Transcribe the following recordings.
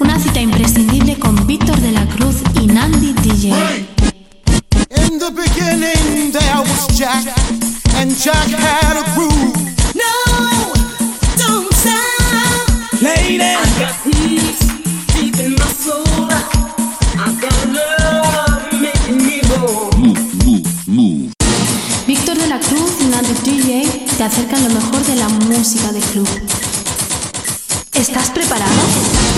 Una cita imprescindible con Víctor de la Cruz y Nandi DJ. In the beginning there was Jack, and Jack had a groove. No, don't stop. Lady, I got peace deep in my soul. I got love making me go. Víctor de la Cruz y Nandi DJ te acercan lo mejor de la música de club. ¿Estás preparado?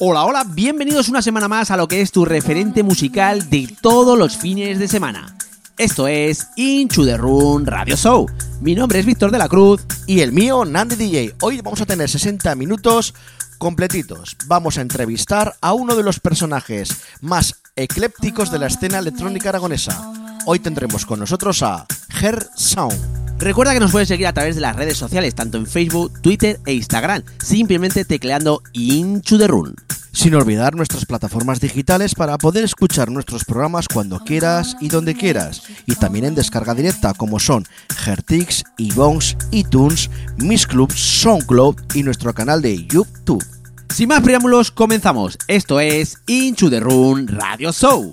Hola, hola, bienvenidos una semana más a lo que es tu referente musical de todos los fines de semana. Esto es Into the Room Radio Show. Mi nombre es Víctor de la Cruz. Y el mío, Nandi DJ. Hoy vamos a tener 60 minutos completitos. Vamos a entrevistar a uno de los personajes más eclépticos de la escena electrónica aragonesa. Hoy tendremos con nosotros a Her Sound. Recuerda que nos puedes seguir a través de las redes sociales, tanto en Facebook, Twitter e Instagram, simplemente tecleando Into the Room. Sin olvidar nuestras plataformas digitales para poder escuchar nuestros programas cuando quieras y donde quieras. Y también en descarga directa como son Hertix, iVones, iTunes, Miss Club, SoundCloud y nuestro canal de YouTube. Sin más preámbulos, comenzamos. Esto es Into the Room Radio Show.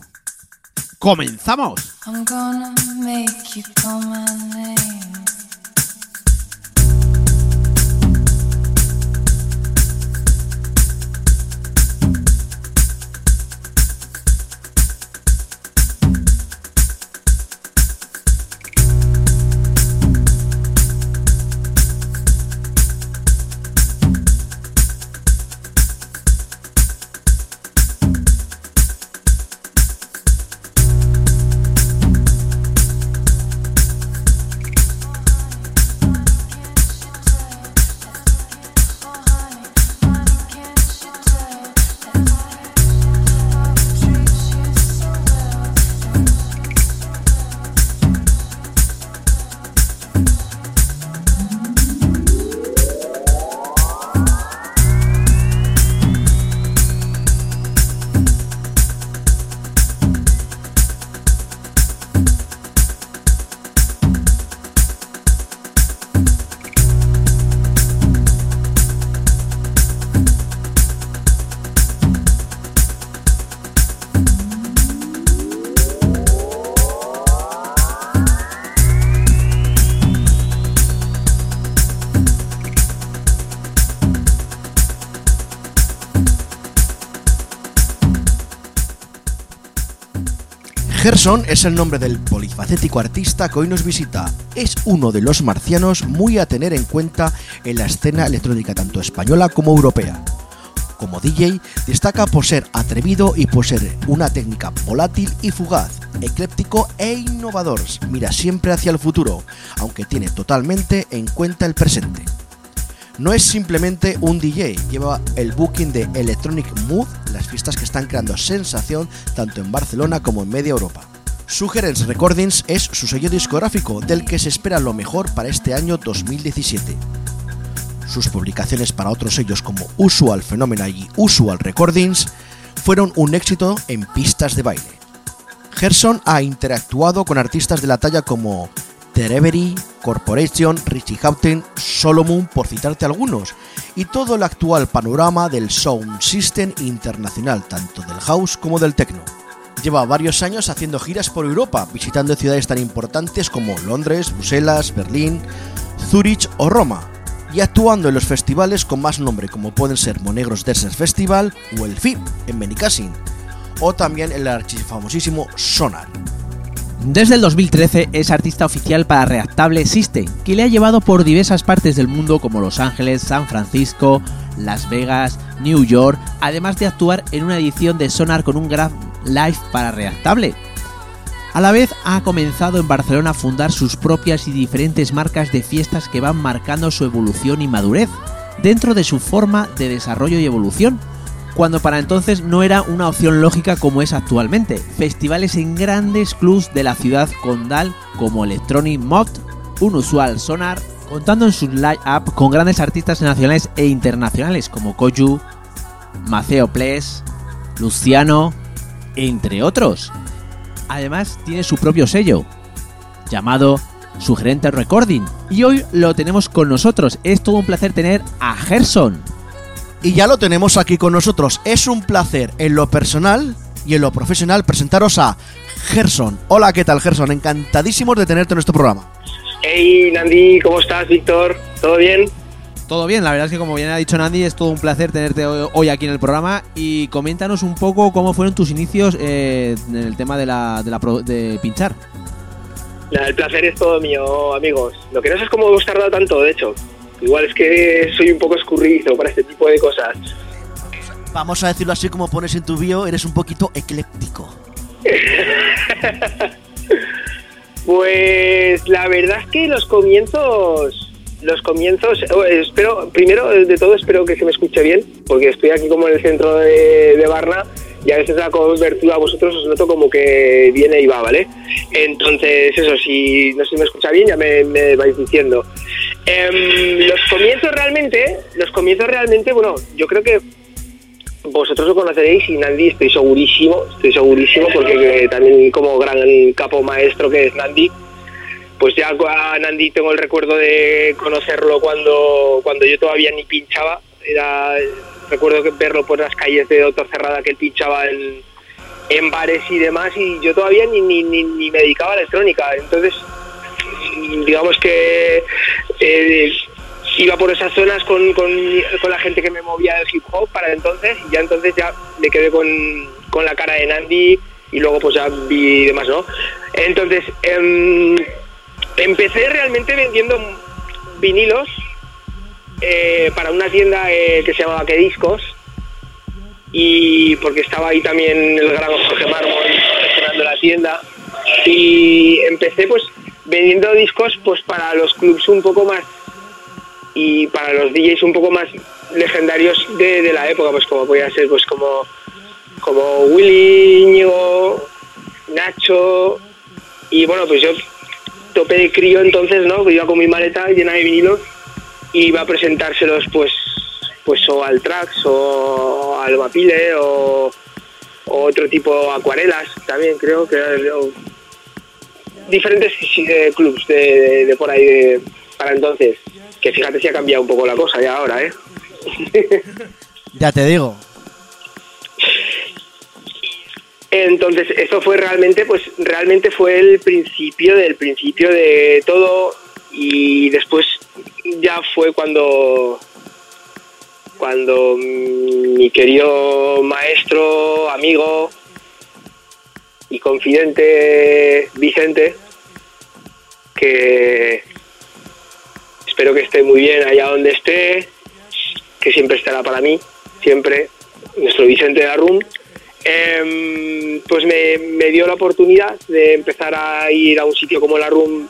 ¡Comenzamos! I'm gonna make you call my name. Es el nombre del polifacético artista que hoy nos visita. Es uno de los marcianos muy a tener en cuenta en la escena electrónica tanto española como europea. Como DJ, destaca por ser atrevido y por ser una técnica volátil y fugaz, ecléptico e innovador. Mira siempre hacia el futuro, aunque tiene totalmente en cuenta el presente. No es simplemente un DJ, lleva el booking de Electronic Mood, las fiestas que están creando sensación tanto en Barcelona como en media Europa. Sugerence Recordings es su sello discográfico, del que se espera lo mejor para este año 2017. Sus publicaciones para otros sellos como Usual Phenomena y Usual Recordings fueron un éxito en pistas de baile. Gerson ha interactuado con artistas de la talla como Terevery, Corporation, Richie Houghton, Solomon, por citarte algunos, y todo el actual panorama del sound system internacional, tanto del house como del techno. Lleva varios años haciendo giras por Europa, visitando ciudades tan importantes como Londres, Bruselas, Berlín, Zurich o Roma, y actuando en los festivales con más nombre como pueden ser Monegros Desert Festival o el FIP en Benicassin, o también el archifamosísimo Sonar. Desde el 2013 es artista oficial para Reactable System, que le ha llevado por diversas partes del mundo como Los Ángeles, San Francisco, Las Vegas, New York, además de actuar en una edición de Sonar con un Grand Live para Reactable. A la vez ha comenzado en Barcelona a fundar sus propias y diferentes marcas de fiestas que van marcando su evolución y madurez dentro de su forma de desarrollo y evolución, cuando para entonces no era una opción lógica como es actualmente. Festivales en grandes clubs de la ciudad condal como Electronic Mod, un usual Sonar, contando en su line-up con grandes artistas nacionales e internacionales como Koyu, Maceo Ples, Luciano, entre otros. Además tiene su propio sello, llamado Sugerente Recording, y hoy lo tenemos con nosotros. Es todo un placer tener a Gerson. Y ya lo tenemos aquí con nosotros. Es un placer en lo personal y en lo profesional presentaros a Gerson. Hola, ¿qué tal Gerson? Encantadísimos de tenerte en nuestro programa. Hey Nandi, ¿cómo estás, Víctor? ¿Todo bien? Todo bien, la verdad es que como bien ha dicho Nandi, es todo un placer tenerte hoy aquí en el programa y coméntanos un poco cómo fueron tus inicios eh, en el tema de, la, de, la pro- de pinchar. El placer es todo mío, amigos. Lo que no sé es cómo hemos tardado tanto, de hecho. Igual es que soy un poco escurridizo para este tipo de cosas. Vamos a decirlo así como pones en tu bio, eres un poquito ecléptico. Pues la verdad es que los comienzos, los comienzos, eh, espero, primero de todo espero que se me escuche bien, porque estoy aquí como en el centro de, Varna y a veces la cobertura a vosotros os noto como que viene y va, ¿vale? Entonces eso, si no se me escucha bien ya me, vais diciendo. Em, los comienzos realmente, los comienzos realmente, bueno, yo creo que vosotros lo conoceréis y Nandi estoy segurísimo, estoy segurísimo porque eh, también como gran capo maestro que es Nandi, pues ya a Nandi tengo el recuerdo de conocerlo cuando, cuando yo todavía ni pinchaba, era recuerdo que verlo por las calles de Doctor Cerrada que él pinchaba en, en bares y demás y yo todavía ni, ni, ni, me dedicaba a electrónica, entonces digamos que eh, iba por esas zonas con, con, con, la gente que me movía del hip hop para entonces y ya entonces ya me quedé con, con la cara de Nandi y luego pues ya vi demás, ¿no? Entonces em, empecé realmente vendiendo vinilos eh, para una tienda eh, que se llamaba Que Discos y porque estaba ahí también el gran Jorge Mármol gestionando la tienda. Y empecé pues vendiendo discos pues para los clubs un poco más y para los DJs un poco más legendarios de, de la época, pues como podía ser pues como como Willy, Íñigo, Nacho y bueno pues yo topé de crío entonces, ¿no? Iba con mi maleta llena de vinilos y iba a presentárselos pues pues o al Trax o al Mapile o, otro tipo acuarelas también creo que diferentes eh, clubs de, por ahí de, para entonces que fíjate si ha cambiado un poco la cosa ya ahora, ¿eh? ya te digo. Entonces, eso fue realmente, pues realmente fue el principio del principio de todo. Y después ya fue cuando cuando mi querido maestro, amigo y confidente Vicente, que espero que esté muy bien allá donde esté, que siempre estará para mí, siempre, nuestro Vicente de Arrum, eh, pues me, me, dio la oportunidad de empezar a ir a un sitio como la Room,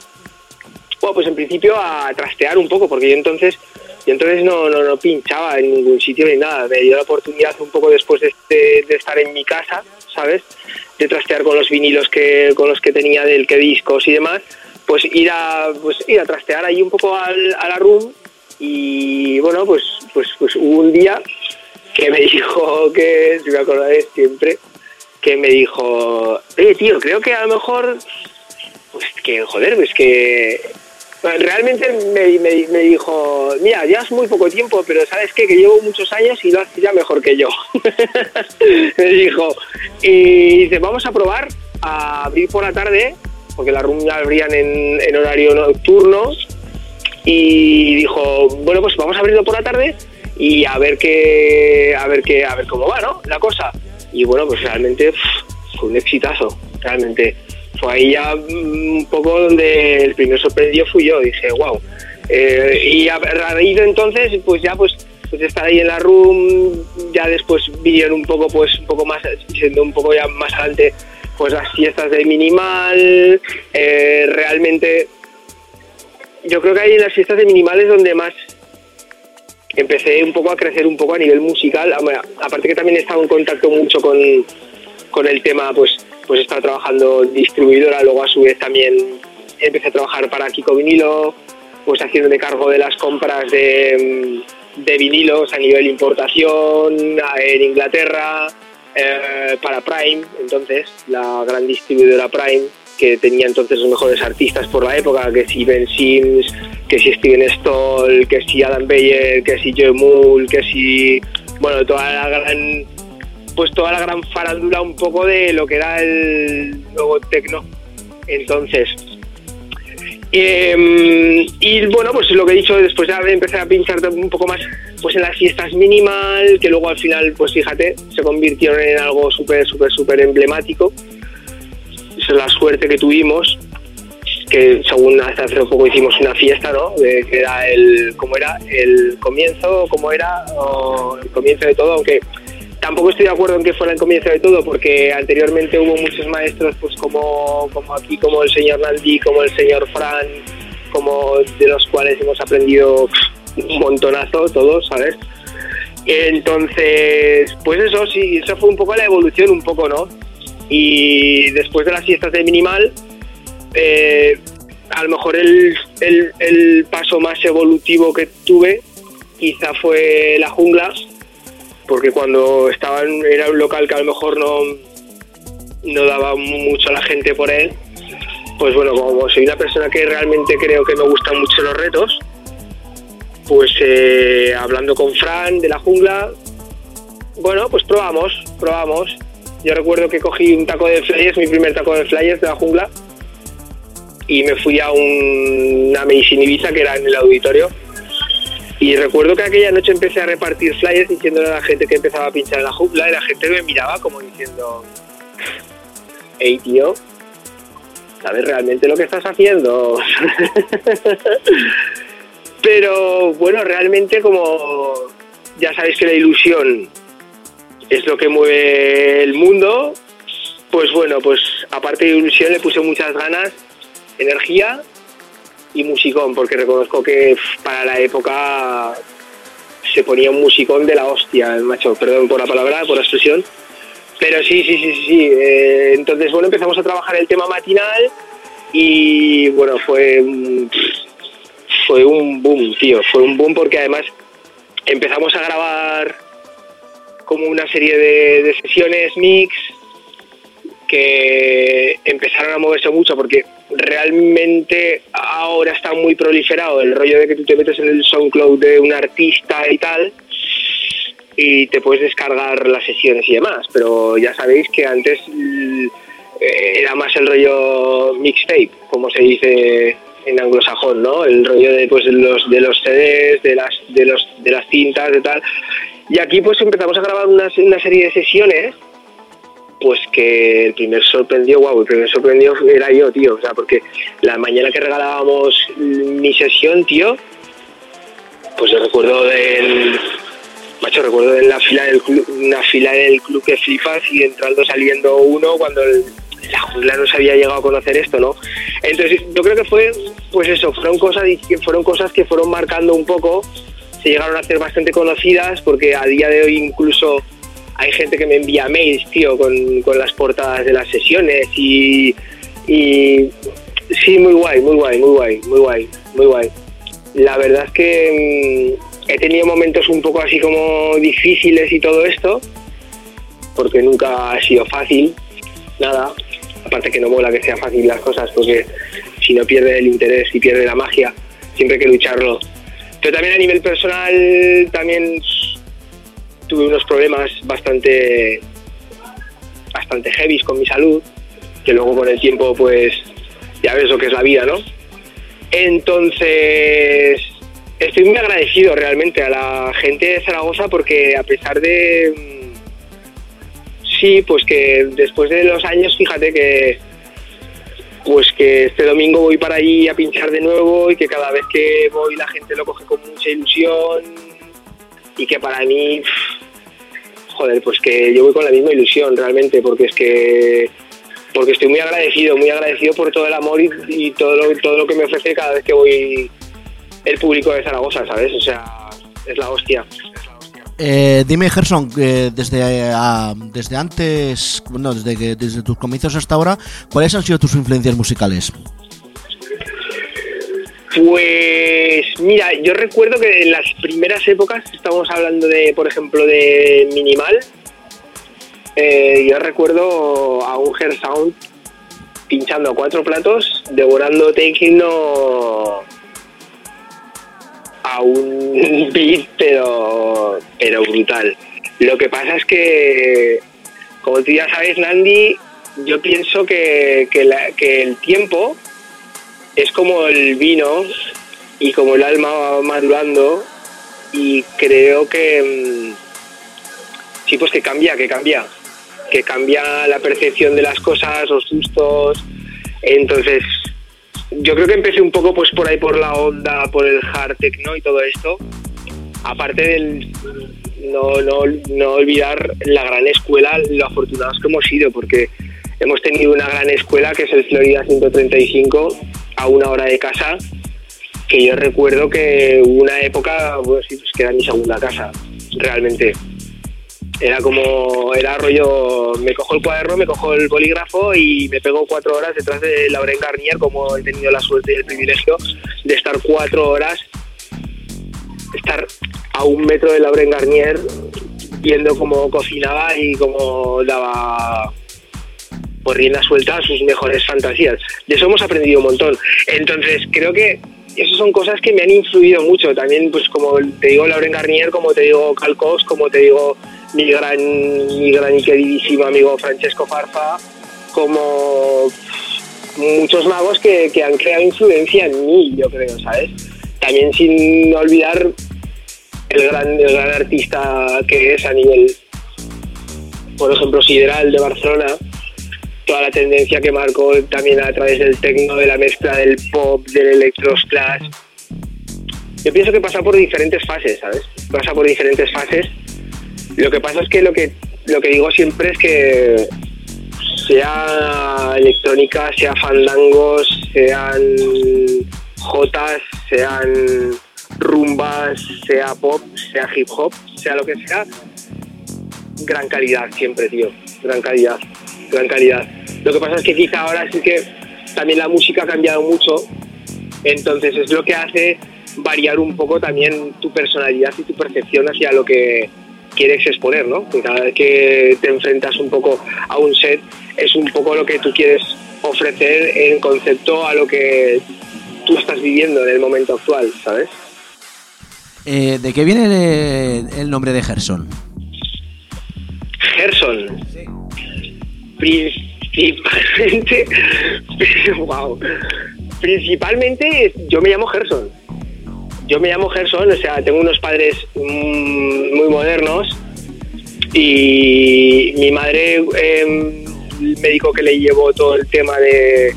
bueno, pues en principio a trastear un poco, porque yo entonces, yo entonces no, no, no pinchaba en ningún sitio ni nada, me dio la oportunidad un poco después de, de, de estar en mi casa, ¿sabes? De trastear con los vinilos que, con los que tenía del que discos y demás, pues ir a, pues ir a trastear ahí un poco al, a la room y bueno, pues, pues, pues hubo un día que me dijo que, si me acordaré siempre, que me dijo, oye tío, creo que a lo mejor, pues que joder, es que realmente me, me- me dijo, mira, llevas muy poco tiempo, pero ¿sabes qué? Que llevo muchos años y lo haces ya mejor que yo. me dijo, y dice, vamos a probar a abrir por la tarde, porque la room ya abrían en, en horario nocturno, y dijo, bueno, pues vamos a abrirlo por la tarde y a ver qué, a ver qué, a ver cómo va, ¿no? La cosa. Y bueno, pues realmente fue un exitazo, realmente. Fue ahí ya mm, un poco donde el primer sorprendido fui yo, dije, wow. y a a raíz de entonces, pues ya pues pues estar ahí en la room, ya después vinieron un poco, pues un poco más, siendo un poco ya más adelante, pues las fiestas de minimal, eh, realmente yo creo que ahí en las fiestas de minimal es donde más empecé un poco a crecer un poco a nivel musical. Aparte que también he estado en contacto mucho con, con el tema, pues, pues he estado trabajando distribuidora, luego a su vez también empecé a trabajar para Kiko Vinilo, pues haciéndome cargo de las compras de, de vinilos a nivel importación en Inglaterra, eh, para Prime, entonces, la gran distribuidora Prime, que tenía entonces los mejores artistas por la época, que si Ben Sims, que si Steven Stoll, que si Adam Beyer, que si Joe Moore, que si, bueno, toda la gran, pues toda la gran farándula un poco de lo que era el nuevo tecno. Entonces, eh, y bueno, pues lo que he dicho, después ya empecé a pinchar un poco más pues en las fiestas minimal, que luego al final, pues fíjate, se convirtieron en algo súper, súper, súper emblemático. Es la suerte que tuvimos, que según hasta hace poco hicimos una fiesta, ¿no? De, que era el, ¿cómo era? El comienzo, ¿cómo era? O el comienzo de todo, aunque tampoco estoy de acuerdo en que fuera el comienzo de todo, porque anteriormente hubo muchos maestros, pues como, como aquí, como el señor Naldi, como el señor Fran, como de los cuales hemos aprendido un montonazo todos, ¿sabes? Entonces, pues eso sí, eso fue un poco la evolución, un poco, ¿no? Y después de las fiestas de minimal, eh, a lo mejor el, el- paso más evolutivo que tuve quizá fue la jungla, porque cuando estaba en, era un local que a lo mejor no, no daba mucho a la gente por él, pues bueno, como soy una persona que realmente creo que me gustan mucho los retos, pues eh, hablando con Fran de la jungla, bueno, pues probamos, probamos. Yo recuerdo que cogí un taco de flyers, mi primer taco de flyers de la jungla, y me fui a un- una medicina Ibiza que era en el auditorio. Y recuerdo que aquella noche empecé a repartir flyers diciéndole a la gente que empezaba a pinchar en la jungla y la gente me miraba como diciendo, hey tío, ¿sabes realmente lo que estás haciendo? Pero bueno, realmente como ya sabéis que la ilusión es lo que mueve el mundo, pues bueno, pues aparte de ilusión le puse muchas ganas, energía y musicón, porque reconozco que para la época se ponía un musicón de la hostia, macho, perdón por la palabra, por la expresión. Pero sí, sí, sí, sí. sí. eh, entonces, bueno, empezamos a trabajar el tema matinal y bueno, fue un, fue un boom, tío. Fue un boom porque además empezamos a grabar como una serie de, sesiones mix que empezaron a moverse mucho porque realmente ahora está muy proliferado el rollo de que tú te metes en el SoundCloud de un artista y tal y te puedes descargar las sesiones y demás, pero ya sabéis que antes eh, era más el rollo mixtape, como se dice en anglosajón, ¿no? El rollo de pues de los de los CDs, de las de los de las cintas, de tal. Y aquí pues empezamos a grabar una, una serie de sesiones pues que el primer sorprendió, wow, el primer sorprendió era yo, tío, o sea, porque la mañana que regalábamos mi sesión, tío, pues yo recuerdo del, macho, recuerdo en la fila del club, una fila del club que flipas y entrando saliendo uno cuando el- la jungla no se había llegado a conocer esto, ¿no? Entonces yo creo que fue, pues eso, fueron cosas, fueron cosas que fueron marcando un poco, se llegaron a hacer bastante conocidas porque a día de hoy incluso hay gente que me envía mails, tío, con, con las portadas de las sesiones y, sí, muy guay, muy guay, muy guay, muy guay, muy guay. La verdad es que mm, he tenido momentos un poco así como difíciles y todo esto, porque nunca ha sido fácil, nada. Aparte que no mola que sea fácil las cosas, porque si no pierde el interés y pierde la magia, siempre hay que lucharlo. Pero también a nivel personal, también tuve unos problemas bastante bastante heavy con mi salud, que luego con el tiempo pues ya ves lo que es la vida, ¿no? Entonces, estoy muy agradecido realmente a la gente de Zaragoza porque a pesar de... mm, Sí, pues que después de los años, fíjate que... Pues que este domingo voy para allí a pinchar de nuevo y que cada vez que voy la gente lo coge con mucha ilusión y que para mí, joder, pues que yo voy con la misma ilusión realmente porque es que porque estoy muy agradecido, muy agradecido por todo el amor y, y todo, lo, todo lo que me ofrece cada vez que voy el público de Zaragoza, ¿sabes? O sea, es la hostia. Eh, dime, Gerson, desde, eh, desde antes, bueno, desde, que, desde tus comienzos hasta ahora, ¿cuáles han sido tus influencias musicales? Pues mira, yo recuerdo que en las primeras épocas, estamos hablando de, por ejemplo, de Minimal, eh, yo recuerdo a un Hair Sound pinchando cuatro platos, devorando Techno a un beat, pero, pero brutal. Lo que pasa es que, como tú ya sabes, Nandi, yo pienso que, que que el tiempo es como el vino y como el alma va madurando y creo que mm, sí pues que cambia, que cambia, que cambia la percepción de las cosas, los gustos. Entonces, yo creo que empecé un poco pues por ahí por la onda, por el hard techno y todo esto. Aparte del no, no, no olvidar la gran escuela, lo afortunados que hemos sido, porque hemos tenido una gran escuela que es el Florida 135 a una hora de casa, que yo recuerdo que hubo una época pues, sí, pues, que era mi segunda casa, realmente. Era como, era rollo, me cojo el cuaderno, me cojo el bolígrafo y me pego cuatro horas detrás de Lauren Garnier, como he tenido la suerte y el privilegio de estar cuatro horas, estar a un metro de Lauren Garnier, viendo cómo cocinaba y cómo daba por rienda suelta a sus mejores fantasías. De eso hemos aprendido un montón. Entonces, creo que esas son cosas que me han influido mucho. También, pues como te digo Lauren Garnier, como te digo Calcos, como te digo mi gran, mi gran y queridísimo amigo Francesco Farfa, como muchos magos que, que han creado influencia en mí, yo creo, ¿sabes? También sin olvidar el gran, el gran artista que es a nivel, por ejemplo, Sideral de Barcelona, toda la tendencia que marcó también a través del techno, de la mezcla del pop, del electrosplash. Yo pienso que pasa por diferentes fases, ¿sabes? Pasa por diferentes fases. Lo que pasa es que lo que lo que digo siempre es que sea electrónica, sea fandangos, sean jotas, sean rumbas, sea pop, sea hip hop, sea lo que sea, gran calidad siempre, tío, gran calidad, gran calidad. Lo que pasa es que quizá ahora sí que también la música ha cambiado mucho, entonces es lo que hace variar un poco también tu personalidad y tu percepción hacia lo que quieres exponer, ¿no? Que cada vez que te enfrentas un poco a un set es un poco lo que tú quieres ofrecer en concepto a lo que tú estás viviendo en el momento actual, ¿sabes? Eh, ¿De qué viene el, el nombre de Gerson? Gerson. Principalmente, wow. Principalmente yo me llamo Gerson. Yo me llamo Gerson, o sea, tengo unos padres mm, muy modernos y mi madre, eh, el médico que le llevó todo el tema de,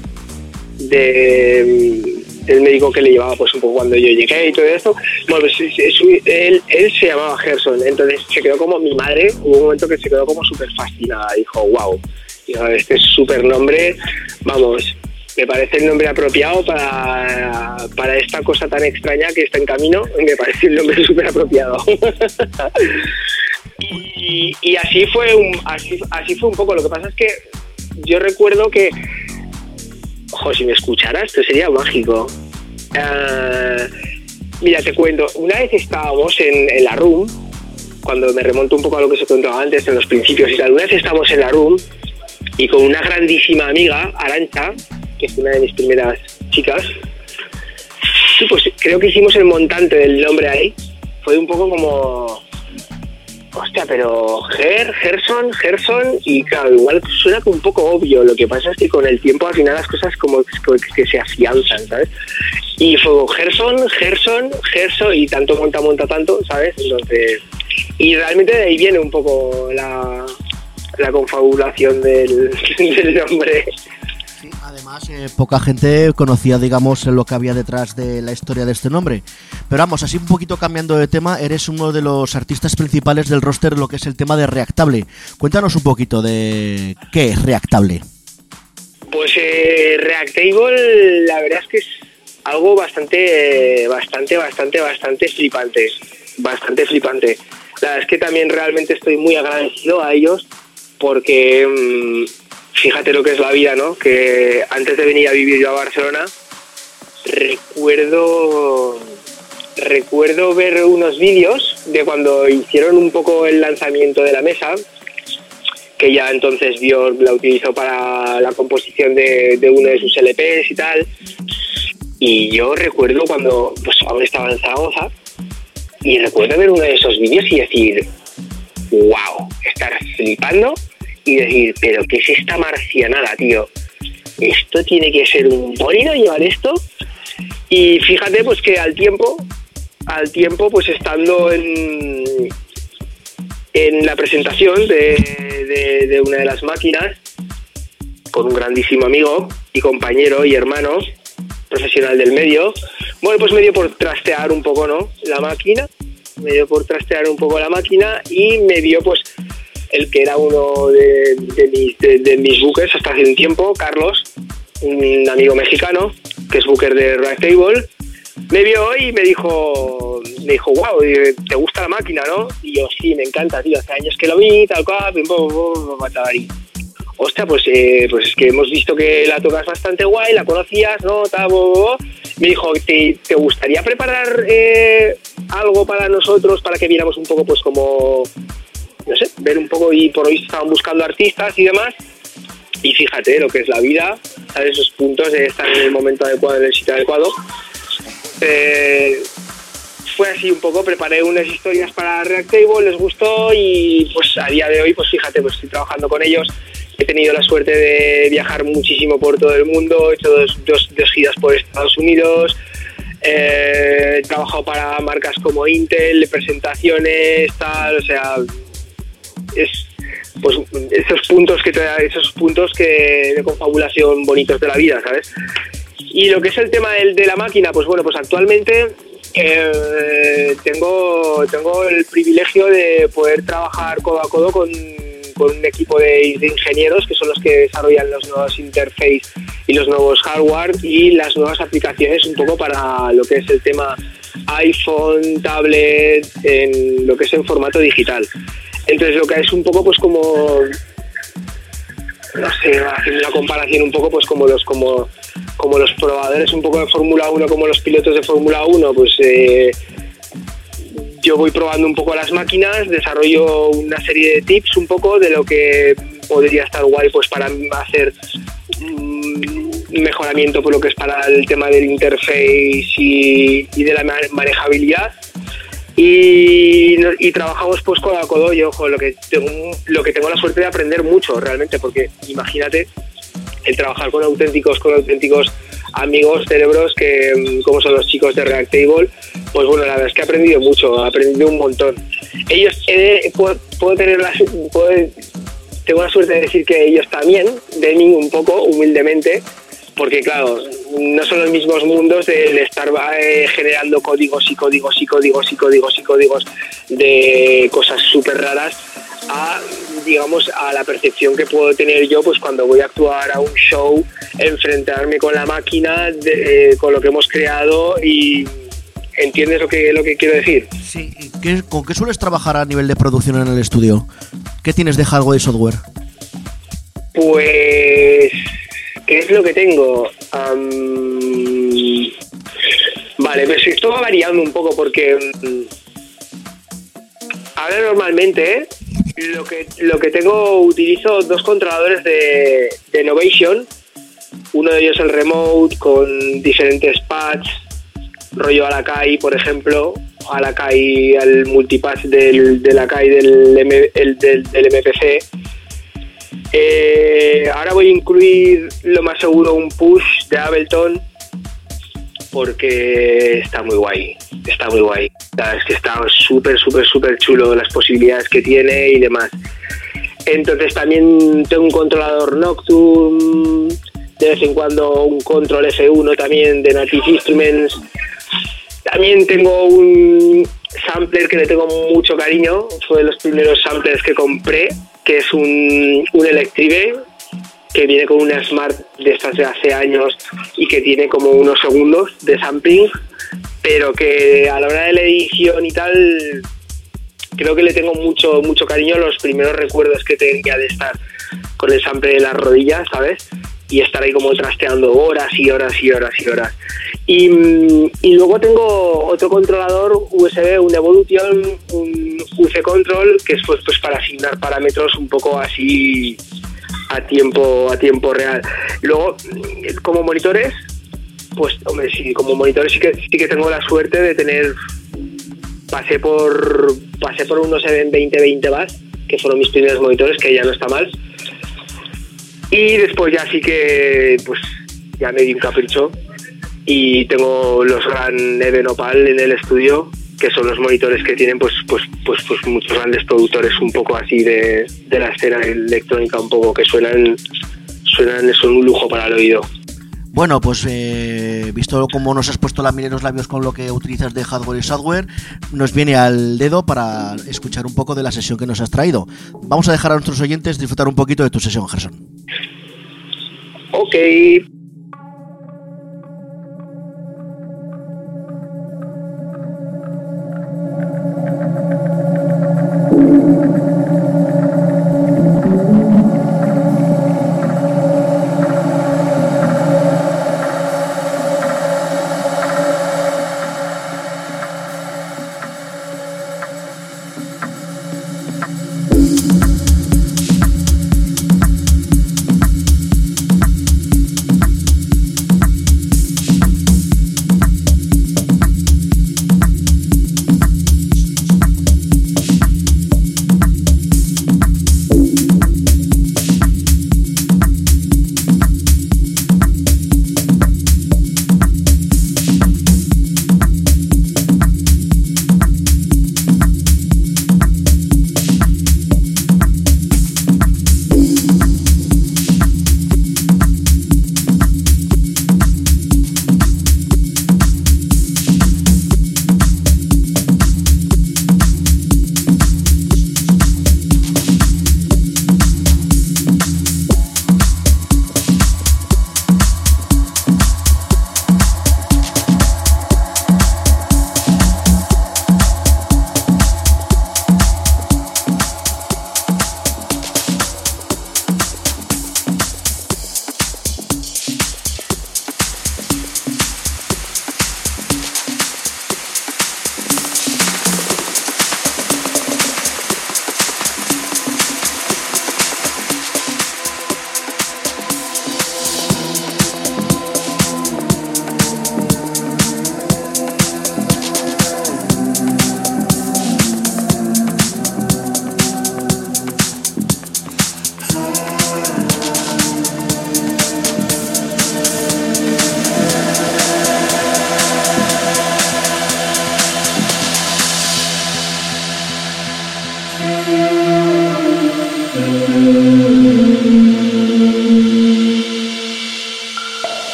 de el médico que le llevaba pues un poco cuando yo llegué y todo eso, bueno, pues, es- es- él, él se llamaba Gerson, entonces se quedó como mi madre, hubo un momento que se quedó como súper fascinada, dijo, wow, este es súper nombre, vamos, me parece el nombre apropiado para, para esta cosa tan extraña que está en camino, me parece el nombre súper apropiado. Y, así fue un así, así fue un poco. Lo que pasa es que yo recuerdo que, ojo, si me escucharas, esto sería mágico. Ah, mira, te cuento. Una vez estábamos en, en la room, cuando me remonto un poco a lo que se contaba antes, en los principios y tal. Una vez estábamos en la room y con una grandísima amiga, Arancha, que es una de mis primeras chicas, sí, pues creo que hicimos el montante del nombre ahí. Fue un poco como, hostia, pero Ger, Gerson, Gerson, y claro, igual suena un poco obvio. Lo que pasa es que con el tiempo al final las cosas como que se afianzan, ¿sabes? Y fue Gerson, Gerson, Gerson, y tanto monta, monta tanto, ¿sabes? Entonces, y realmente de ahí viene un poco la, la confabulación del nombre. Además, eh, poca gente conocía, digamos, lo que había detrás de la historia de este nombre. Pero vamos, así un poquito cambiando de tema, eres uno de los artistas principales del roster, lo que es el tema de Reactable. Cuéntanos un poquito de qué es Reactable. Pues eh, Reactable, la verdad es que es algo bastante, bastante, bastante, bastante flipante. Bastante flipante. La verdad es que también realmente estoy muy agradecido a ellos porque mmm, fíjate lo que es la vida, ¿no? Que antes de venir a vivir yo a Barcelona, recuerdo recuerdo ver unos vídeos de cuando hicieron un poco el lanzamiento de la mesa, que ya entonces Björk la utilizó para la composición de, de, uno de sus LPs y tal. Y yo recuerdo cuando pues aún estaba en Zaragoza y recuerdo ver uno de esos vídeos y decir, wow, estar flipando y decir, pero ¿qué es esta marcianada, tío? Esto tiene que ser un bolino llevar esto. Y fíjate, pues que al tiempo, al tiempo, pues estando en, en la presentación de, de, de una de las máquinas, con un grandísimo amigo y compañero y hermano, profesional del medio, bueno, pues me dio por trastear un poco, ¿no? La máquina, me dio por trastear un poco la máquina y me vio, pues, el que era uno de, mis, de, bookers hasta hace un tiempo, Carlos, un amigo mexicano, que es booker de Right Table, me vio y me dijo, me dijo, wow, ¿te gusta la máquina, no? Y yo, sí, me encanta, tío, hace años que lo vi, tal cual, pim, pum, pum, Hostia, pues, eh, pues es que hemos visto que la tocas bastante guay, la conocías, ¿no? Tal, bo, bo. Me dijo, ¿te, te gustaría preparar eh, algo para nosotros para que viéramos un poco, pues como, no sé, ver un poco y por hoy estaban buscando artistas y demás? Y fíjate lo que es la vida, ¿sabes? Esos puntos de estar en el momento adecuado, en el sitio adecuado. Eh, fue así un poco, preparé unas historias para Reactable, les gustó y pues a día de hoy, pues fíjate, pues estoy trabajando con ellos. He tenido la suerte de viajar muchísimo por todo el mundo, he hecho dos, dos, dos giras por Estados Unidos, eh, he trabajado para marcas como Intel, presentaciones, tal, o sea, es pues esos puntos que te esos puntos que de confabulación bonitos de la vida, ¿sabes? Y lo que es el tema del, de la máquina, pues bueno, pues actualmente eh, tengo, tengo el privilegio de poder trabajar codo a codo con, con un equipo de, de, ingenieros que son los que desarrollan los nuevos interface y los nuevos hardware y las nuevas aplicaciones un poco para lo que es el tema iPhone, tablet, en lo que es en formato digital. Entonces lo que es un poco pues como no sé, haciendo una comparación un poco pues como los como como los probadores un poco de Fórmula 1 como los pilotos de Fórmula 1 pues eh, yo voy probando un poco las máquinas desarrollo una serie de tips un poco de lo que podría estar guay pues para hacer un mejoramiento por lo que es para el tema del interface y de la manejabilidad y, trabajamos pues codo a codo y ojo, lo que, tengo, lo que tengo la suerte de aprender mucho realmente, porque imagínate el trabajar con auténticos, con auténticos amigos, cerebros, que mm, como son los chicos de Reactable, pues bueno, la verdad es que he aprendido mucho, he aprendido un montón. Ellos, eh, puedo, puedo, tener la tengo la suerte de decir que ellos también, de mí un poco, humildemente, porque claro, no son los mismos mundos del estar eh, generando códigos y códigos y códigos y códigos y códigos de cosas súper raras a digamos a la percepción que puedo tener yo pues cuando voy a actuar a un show enfrentarme con la máquina de, eh, con lo que hemos creado y ¿Entiendes lo que, lo que quiero decir? Sí, ¿y qué- ¿con qué sueles trabajar a nivel de producción en el estudio? ¿Qué tienes de hardware y software? Pues, ¿qué es lo que tengo? Vale, pues esto va variando un poco porque mm, ahora normalmente ¿eh? lo que lo que tengo utilizo dos controladores de, de Innovation. Uno de ellos el remote con diferentes pads, rollo Alakai, por ejemplo, Alakai al multipass del, del Akai del, M- el- del MPC. Eh, ahora voy a incluir lo más seguro un push de Ableton porque está muy guay, está muy guay. Es que está súper, súper, súper chulo las posibilidades que tiene y demás. Entonces también tengo un controlador Nocturne, de vez en cuando un control F1 también de Native Instruments. También tengo un sampler que le tengo mucho cariño, fue de los primeros samplers que compré, que es un, un Electrive, que viene con una Smart de estas de hace años y que tiene como unos segundos de sampling, pero que a la hora de la edición y tal, creo que le tengo mucho, mucho cariño los primeros recuerdos que tenía de estar con el sample de las rodillas, ¿sabes? Y estar ahí como trasteando horas y horas y horas y horas. Y, luego tengo otro controlador USB, un Evolution, un UC Control, que es pues, pues para asignar parámetros un poco así a tiempo, a tiempo real. Luego, como monitores, pues hombre, sí, como monitores sí que, sí que tengo la suerte de tener pasé por pasé por unos Event 2020 Bass, que fueron mis primeros monitores, que ya no está mal. Y después ya sí que pues ya me di un capricho y tengo los gran Even Opal en el estudio, que son los monitores que tienen pues pues pues pues muchos grandes productores un poco así de, de la escena electrónica un poco que suenan suenan son un lujo para el oído. Bueno, pues eh, visto cómo nos has puesto la miel en los labios con lo que utilizas de hardware y software, nos viene al dedo para escuchar un poco de la sesión que nos has traído. Vamos a dejar a nuestros oyentes disfrutar un poquito de tu sesión, Gerson. Ok.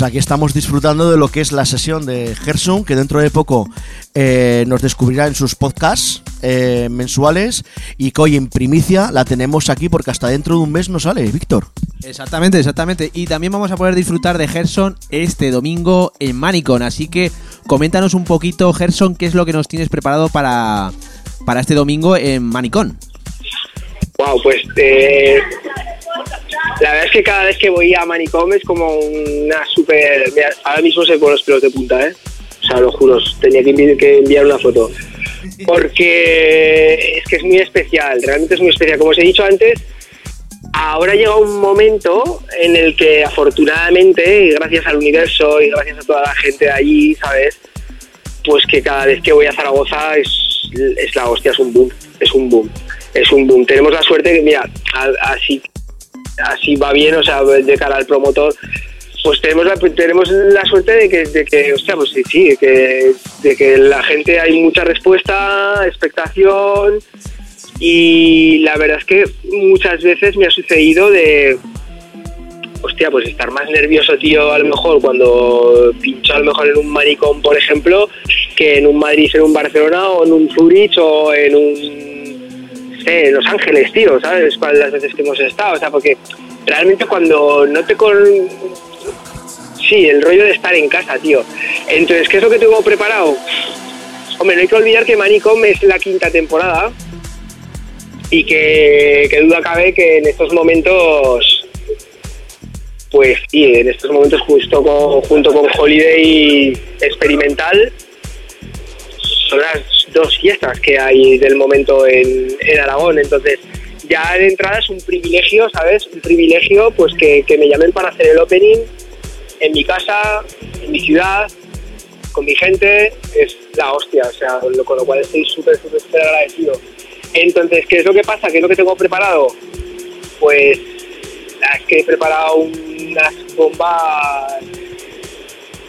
Pues aquí estamos disfrutando de lo que es la sesión de Gerson, que dentro de poco eh, nos descubrirá en sus podcasts eh, mensuales y que hoy en primicia la tenemos aquí porque hasta dentro de un mes no sale, Víctor. Exactamente, exactamente. Y también vamos a poder disfrutar de Gerson este domingo en Manicon. Así que coméntanos un poquito, Gerson, qué es lo que nos tienes preparado para, para este domingo en Manicon. Wow, pues eh, la verdad es que cada vez que voy a Manicom es como una mira, ahora mismo se ponen los pelos de punta, ¿eh? O sea, lo juro, tenía que enviar una foto. Porque es que es muy especial, realmente es muy especial. Como os he dicho antes, ahora llega un momento en el que afortunadamente, y gracias al universo y gracias a toda la gente de allí, ¿sabes? Pues que cada vez que voy a Zaragoza es, es la hostia, es un boom, es un boom, es un boom. Tenemos la suerte que, mira, así, así va bien, o sea, de cara al promotor, pues tenemos la, tenemos la suerte de que, de que hostia, pues sí, sí, de que, de que la gente hay mucha respuesta, expectación, y la verdad es que muchas veces me ha sucedido de, hostia, pues estar más nervioso, tío, a lo mejor cuando pincho a lo mejor en un maricón, por ejemplo, que en un Madrid, en un Barcelona o en un Zurich o en un, Los Ángeles, tío, ¿sabes? Las veces que hemos estado, o sea, porque realmente cuando no te con... Sí, el rollo de estar en casa, tío. Entonces, ¿qué es lo que tengo preparado? Hombre, no hay que olvidar que Manicom es la quinta temporada y que, que duda cabe que en estos momentos pues sí, en estos momentos justo con- junto con Holiday Experimental son las dos fiestas que hay del momento en, en Aragón. Entonces, ya de entrada es un privilegio, ¿sabes? Un privilegio pues que, que me llamen para hacer el opening en mi casa, en mi ciudad, con mi gente, es la hostia, o sea, lo- con lo cual estoy súper, súper, súper agradecido. Entonces, ¿qué es lo que pasa? ¿Qué es lo que tengo preparado? Pues es que he preparado unas bombas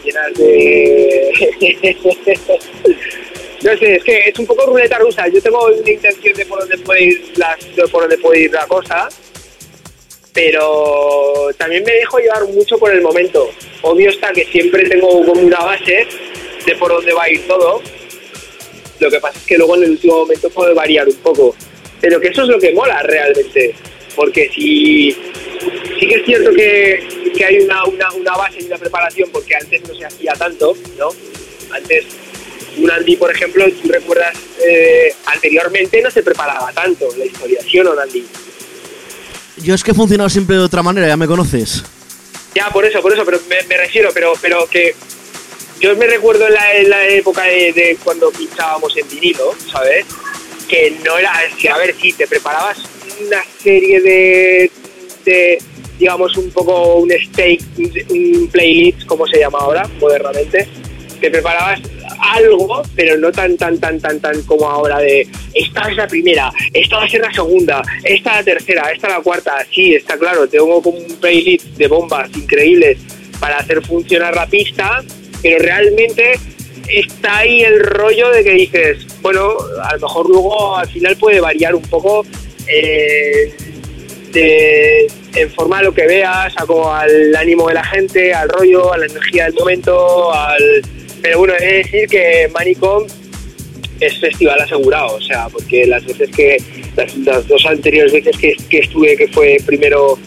llenas de... no sé, es que es un poco ruleta rusa. Yo tengo una intención de por dónde puede ir, las, por dónde puede ir la cosa, pero también me dejo llevar mucho por el momento. Obvio está que siempre tengo como una base de por dónde va a ir todo. Lo que pasa es que luego en el último momento puede variar un poco. Pero que eso es lo que mola realmente. Porque si sí que es cierto que, que hay una, una, una base y una preparación, porque antes no se hacía tanto, ¿no? Antes, un Andy, por ejemplo, tú recuerdas, eh, anteriormente no se preparaba tanto la historia, ¿sí o no, Andy? Yo es que he funcionado siempre de otra manera, ya me conoces. Ya, por eso, por eso, pero me, me refiero, pero, pero que yo me recuerdo en la, en la época de, de cuando pinchábamos en vinilo, ¿sabes? Que no era, que a ver, si te preparabas una serie de, de digamos, un poco un steak, un playlist, como se llama ahora, modernamente, te preparabas algo, pero no tan, tan, tan, tan, tan como ahora de esta es la primera, esta va a ser la segunda, esta la tercera, esta la cuarta. Sí, está claro, tengo como un playlist de bombas increíbles para hacer funcionar la pista, pero realmente está ahí el rollo de que dices, bueno, a lo mejor luego al final puede variar un poco eh, de- en forma a lo que veas, a como al ánimo de la gente, al rollo, a la energía del momento, al... Pero bueno, he de decir que Manicom es festival asegurado, o sea, porque las veces que, las, dos anteriores veces que, que estuve, que fue primero,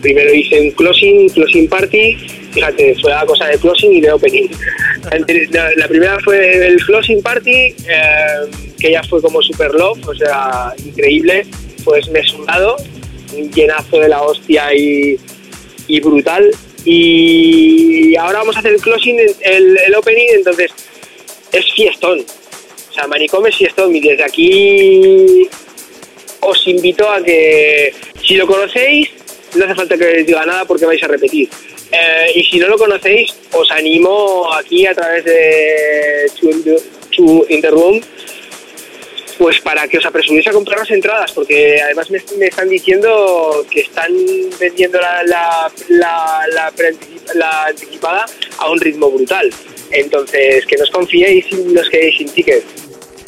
primero hice un closing, closing party, fíjate, fue la cosa de closing y de opening. La, primera fue el closing party, eh, que ya fue como super love, o sea, increíble, fue desmesurado, un llenazo de la hostia y, y brutal. Y ahora vamos a hacer el closing, el, el opening, entonces es fiestón. O sea, Manicom es fiestón y desde aquí os invito a que si lo conocéis, no hace falta que les diga nada porque vais a repetir. Eh, y si no lo conocéis, os animo aquí a través de in the Room pues para que os apresuréis a comprar las entradas, porque además me, están diciendo que están vendiendo la, la, la, la anticipada a un ritmo brutal. Entonces, que no os confiéis y no os quedéis sin tickets.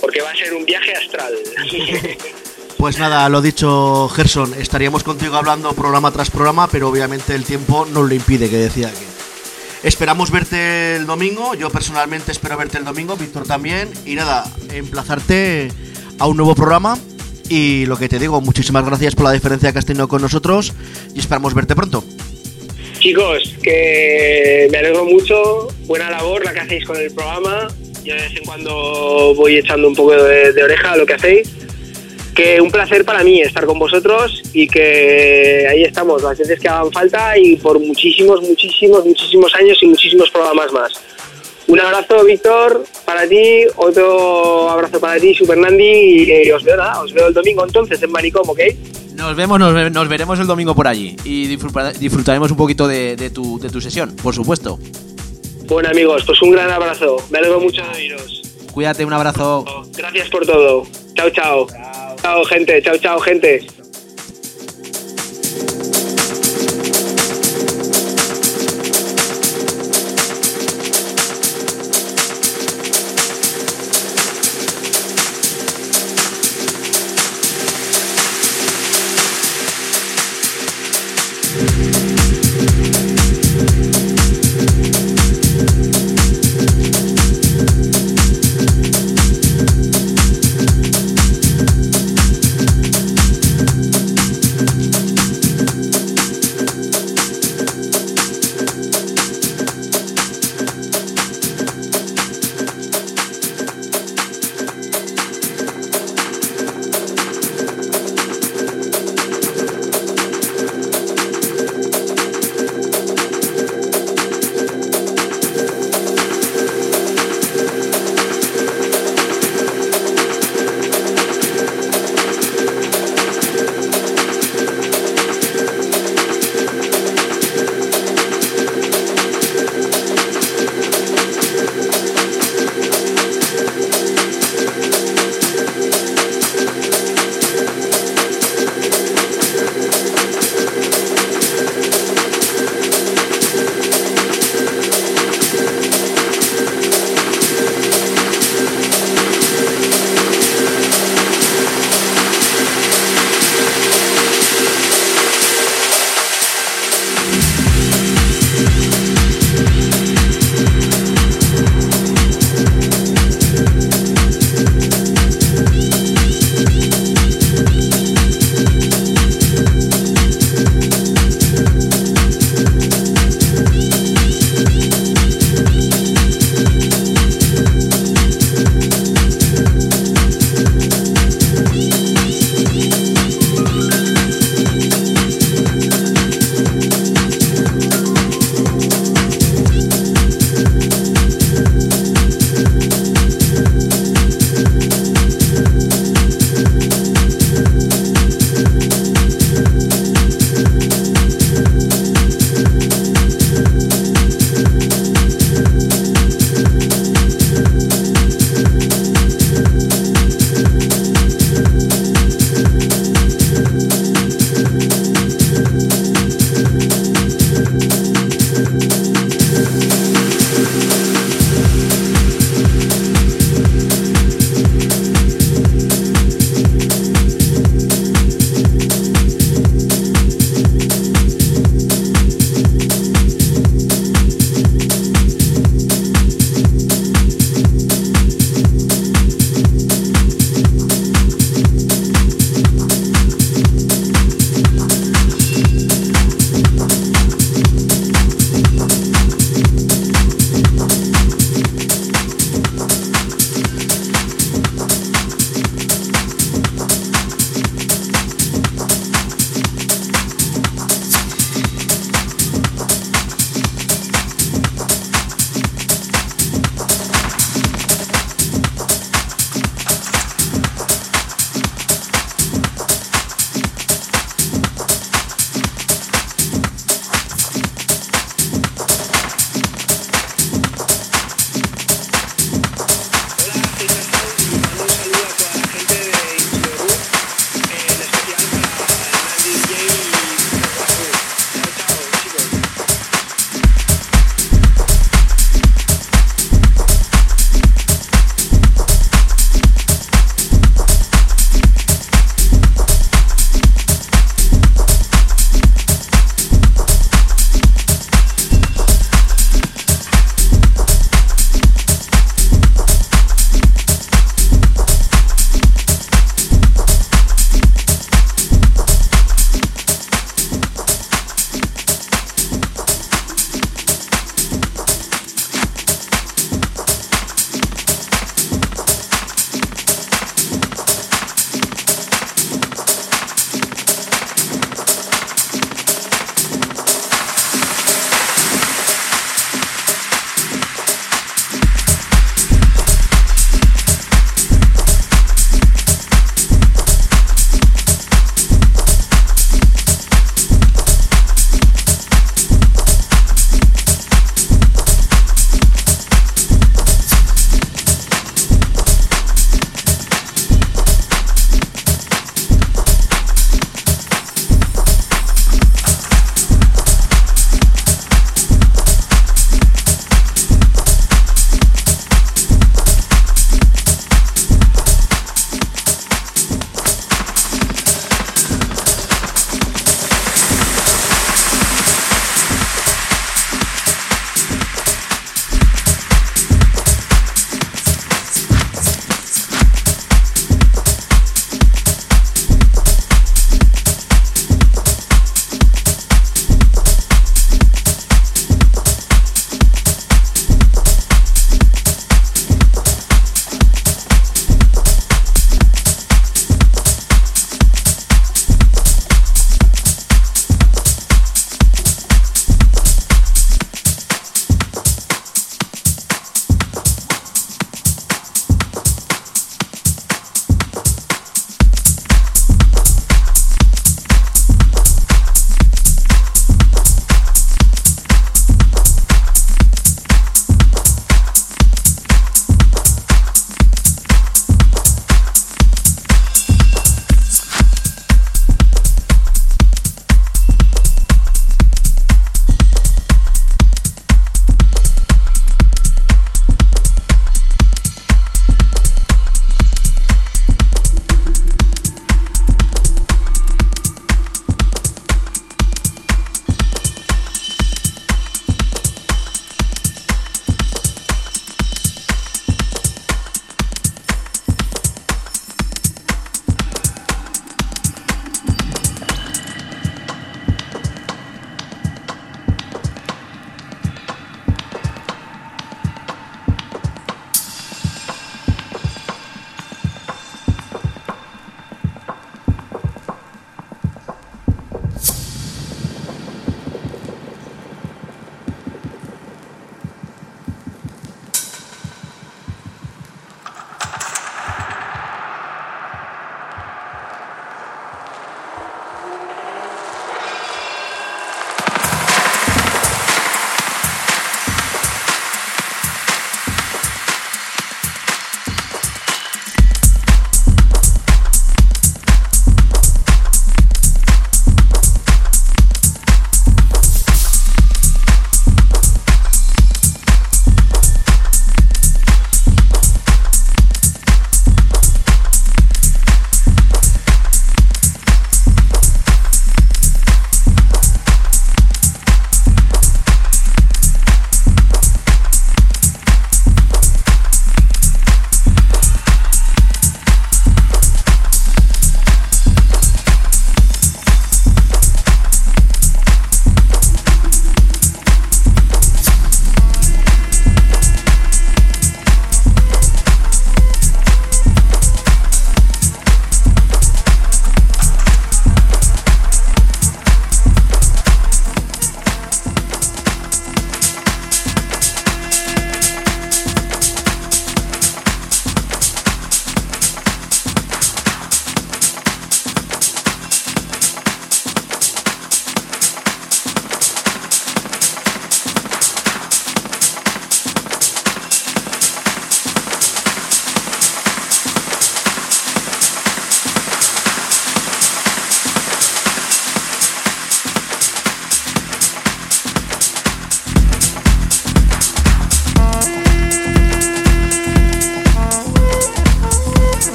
porque va a ser un viaje astral. Pues nada, lo dicho, Gerson, estaríamos contigo hablando programa tras programa, pero obviamente el tiempo nos lo impide, que decía que. Esperamos verte el domingo, yo personalmente espero verte el domingo, Víctor también, y nada, emplazarte a un nuevo programa. Y lo que te digo, muchísimas gracias por la diferencia que has tenido con nosotros y esperamos verte pronto. Chicos, que me alegro mucho, buena labor la que hacéis con el programa. Yo de vez en cuando voy echando un poco de, de oreja a lo que hacéis. Que un placer para mí estar con vosotros y que ahí estamos, las veces que hagan falta y por muchísimos, muchísimos, muchísimos años y muchísimos programas más. Un abrazo, Víctor, para ti, otro abrazo para ti, Super Nandi, y eh, os veo nada, os veo el domingo entonces en Manicom, ¿ok? Nos vemos, nos, ve- nos veremos el domingo por allí y disfruta- disfrutaremos un poquito de, de tu, de tu sesión, por supuesto. Bueno amigos, pues un gran abrazo, me alegro mucho de oíros. Cuídate, un abrazo. Gracias por todo. Chao, chao. Chao, gente. Chao, chao, gente.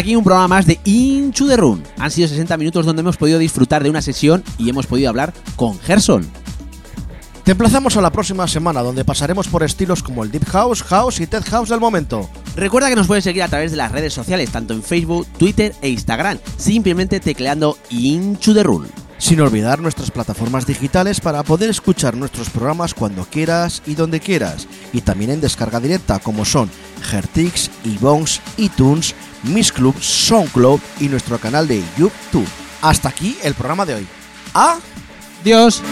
Aquí un programa más de Inchu the Run. Han sido 60 minutos donde hemos podido disfrutar de una sesión y hemos podido hablar con Gerson. Te emplazamos a la próxima semana donde pasaremos por estilos como el Deep House, House y Tech House del momento. Recuerda que nos puedes seguir a través de las redes sociales, tanto en Facebook, Twitter e Instagram, simplemente tecleando Inchu the Run. Sin olvidar nuestras plataformas digitales para poder escuchar nuestros programas cuando quieras y donde quieras. Y también en descarga directa como son Gertix, iBones, iTunes, Miss Club, SoundCloud y nuestro canal de YouTube. Hasta aquí el programa de hoy. Dios.